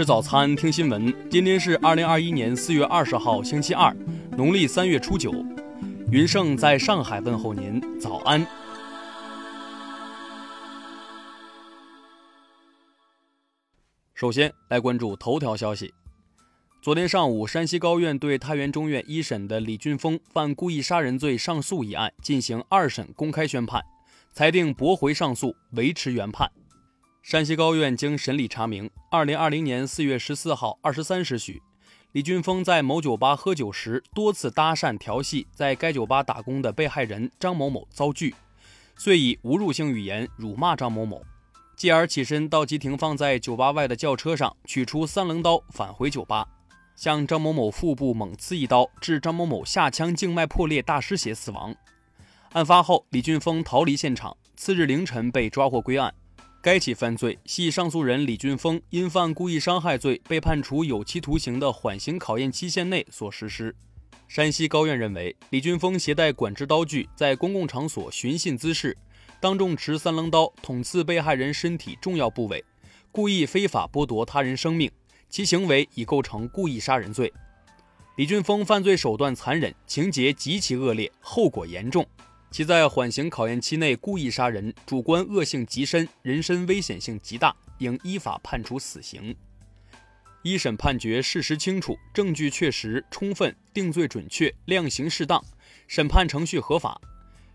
吃早餐，听新闻。今天是二零二一年四月二十号，星期二，农历三月初九。云盛在上海问候您，早安。首先来关注头条消息。昨天上午，山西高院对太原中院一审的李俊峰犯故意杀人罪上诉一案进行二审公开宣判，裁定驳回上诉，维持原判。山西高院经审理查明，二零二零年四月十四号二十三时许，李俊峰在某酒吧喝酒时，多次搭讪调戏在该酒吧打工的被害人张某某遭拒，遂以侮辱性语言辱骂张某某，继而起身到其停放在酒吧外的轿车上，取出三棱刀返回酒吧。向张某某腹部猛刺一刀，致张某某下腔静脉破裂，大失血死亡。案发后，李俊峰逃离现场，次日凌晨被抓获归案。该起犯罪系上诉人李俊峰因犯故意伤害罪被判处有期徒刑的缓刑考验期限内所实施。山西高院认为，李俊峰携带管制刀具在公共场所寻衅滋事，当众持三棱刀捅刺被害人身体重要部位，故意非法剥夺他人生命。其行为已构成故意杀人罪。李俊峰犯罪手段残忍，情节极其恶劣，后果严重。其在缓刑考验期内故意杀人，主观恶性极深，人身危险性极大，应依法判处死刑。一审判决事实清楚，证据确实充分，定罪准确，量刑适当，审判程序合法。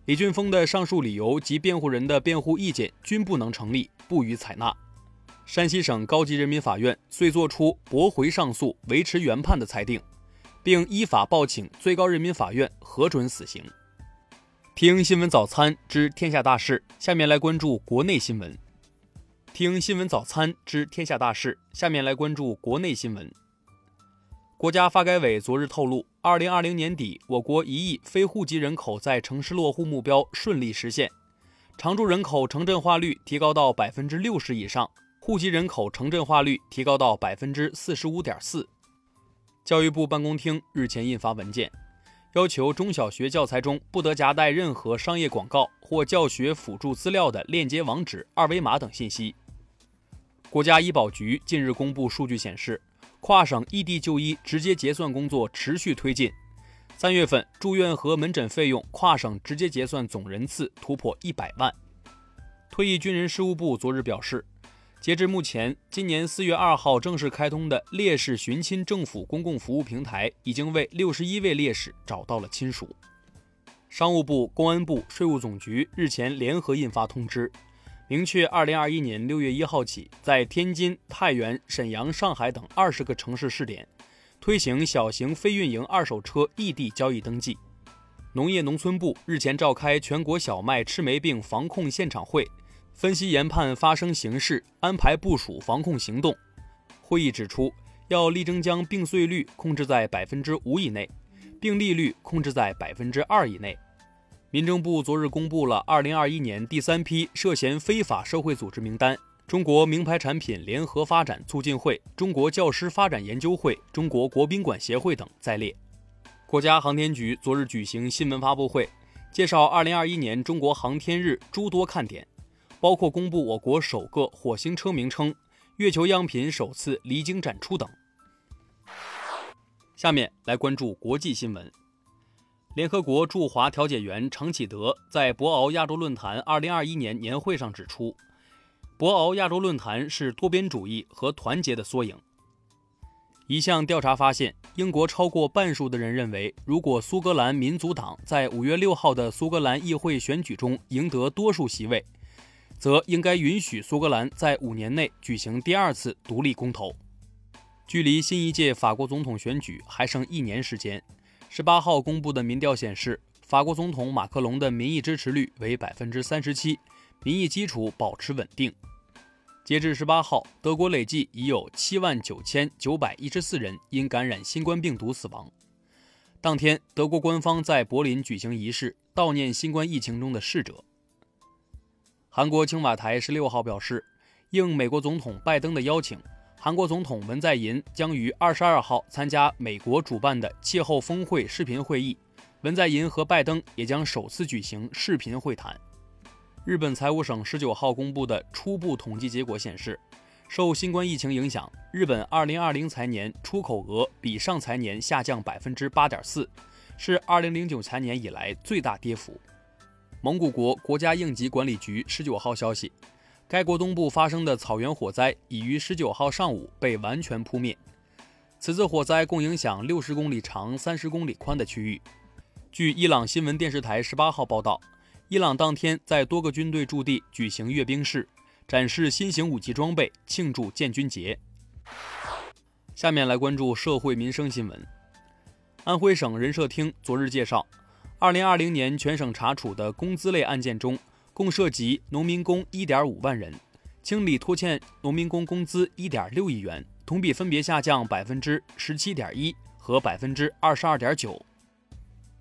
李俊峰的上述理由及辩护人的辩护意见均不能成立，不予采纳。山西省高级人民法院遂作出驳回上诉、维持原判的裁定，并依法报请最高人民法院核准死刑。听新闻早餐知天下大事，下面来关注国内新闻。听新闻早餐知天下大事，下面来关注国内新闻。国家发改委昨日透露，二零二零年底，我国一亿非户籍人口在城市落户目标顺利实现，常住人口城镇化率提高到百分之六十以上。户籍人口城镇化率提高到百分之四十五点四。教育部办公厅日前印发文件，要求中小学教材中不得夹带任何商业广告或教学辅助资料的链接网址、二维码等信息。国家医保局近日公布数据显示，跨省异地就医直接结算工作持续推进。三月份住院和门诊费用跨省直接结算总人次突破一百万。退役军人事务部昨日表示。截至目前，今年四月二号正式开通的烈士寻亲政府公共服务平台，已经为六十一位烈士找到了亲属。商务部、公安部、税务总局日前联合印发通知，明确二零二一年六月一号起，在天津、太原、沈阳、上海等二十个城市试点，推行小型非运营二手车异地交易登记。农业农村部日前召开全国小麦赤霉病防控现场会。分析研判发生形势，安排部署防控行动。会议指出，要力争将病穗率控制在百分之五以内，病例率控制在百分之二以内。民政部昨日公布了二零二一年第三批涉嫌非法社会组织名单，中国名牌产品联合发展促进会、中国教师发展研究会、中国国宾馆协会等在列。国家航天局昨日举行新闻发布会，介绍二零二一年中国航天日诸多看点。包括公布我国首个火星车名称、月球样品首次离京展出等。下面来关注国际新闻。联合国驻华调解员程启德在博鳌亚洲论坛2021年年会上指出，博鳌亚洲论坛是多边主义和团结的缩影。一项调查发现，英国超过半数的人认为，如果苏格兰民族党在5月6号的苏格兰议会选举中赢得多数席位。则应该允许苏格兰在五年内举行第二次独立公投。距离新一届法国总统选举还剩一年时间，十八号公布的民调显示，法国总统马克龙的民意支持率为百分之三十七，民意基础保持稳定。截至十八号，德国累计已有七万九千九百一十四人因感染新冠病毒死亡。当天，德国官方在柏林举行仪式，悼念新冠疫情中的逝者。韩国青瓦台十六号表示，应美国总统拜登的邀请，韩国总统文在寅将于二十二号参加美国主办的气候峰会视频会议。文在寅和拜登也将首次举行视频会谈。日本财务省十九号公布的初步统计结果显示，受新冠疫情影响，日本2020财年出口额比上财年下降8.4%，是2009财年以来最大跌幅。蒙古国国家应急管理局19号消息，该国东部发生的草原火灾已于19号上午被完全扑灭。此次火灾共影响60公里长、30公里宽的区域。据伊朗新闻电视台18号报道，伊朗当天在多个军队驻地举行阅兵式。展示新型武器装备，庆祝建军节。下面来关注社会民生新闻。安徽省人社厅昨日介绍，二零二零年全省查处的工资类案件中，共涉及农民工一点五万人，清理拖欠农民工工资一点六亿元，同比分别下降百分之十七点一和百分之二十二点九。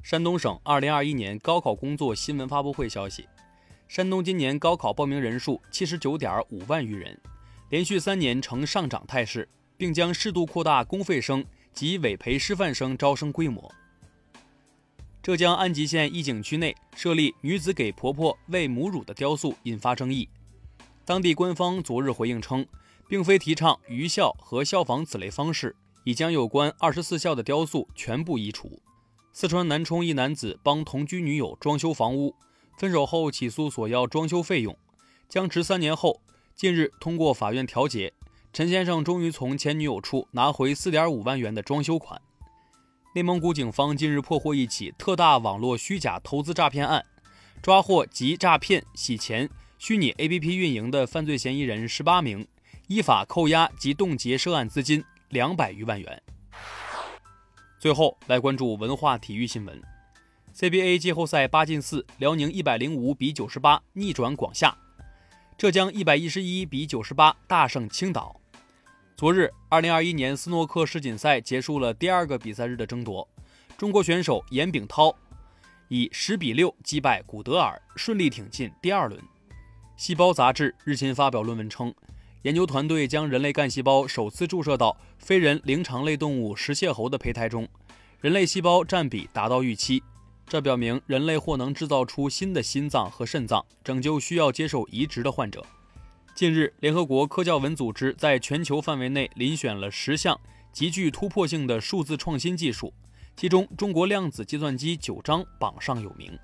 山东省二零二一年高考工作新闻发布会消息。山东今年高考报名人数七十九点五万余人，连续三年呈上涨态势，并将适度扩大公费生及委培师范生招生规模。浙江安吉县一景区内设立女子给婆婆喂母乳的雕塑引发争议，当地官方昨日回应称，并非提倡愚孝和效仿此类方式，已将有关二十四孝的雕塑全部移除。四川南充一男子帮同居女友装修房屋。分手后起诉索要装修费用，僵持三年后，近日通过法院调解，陈先生终于从前女友处拿回四点五万元的装修款。内蒙古警方近日破获一起特大网络虚假投资诈骗案，抓获集诈骗、洗钱、虚拟 APP 运营的犯罪嫌疑人十八名，依法扣押及冻结涉案资金两百余万元。最后来关注文化体育新闻。CBA 季后赛八进四，辽宁一百零五比九十八逆转广厦，浙江一百一十一比九十八大胜青岛。昨日，二零二一年斯诺克世锦赛结束了第二个比赛日的争夺，中国选手颜炳涛以十比六击败古德尔，顺利挺进第二轮。细胞杂志日前发表论文称，研究团队将人类干细胞首次注射到非人灵长类动物食蟹猴的胚胎中，人类细胞占比达到预期。这表明人类或能制造出新的心脏和肾脏，拯救需要接受移植的患者。近日，联合国科教文组织在全球范围内遴选了十项极具突破性的数字创新技术，其中中国量子计算机九章榜上有名。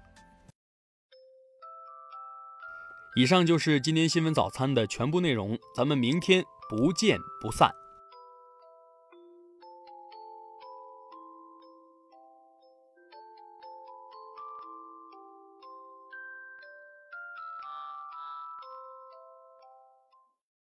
以上就是今天新闻早餐的全部内容，咱们明天不见不散。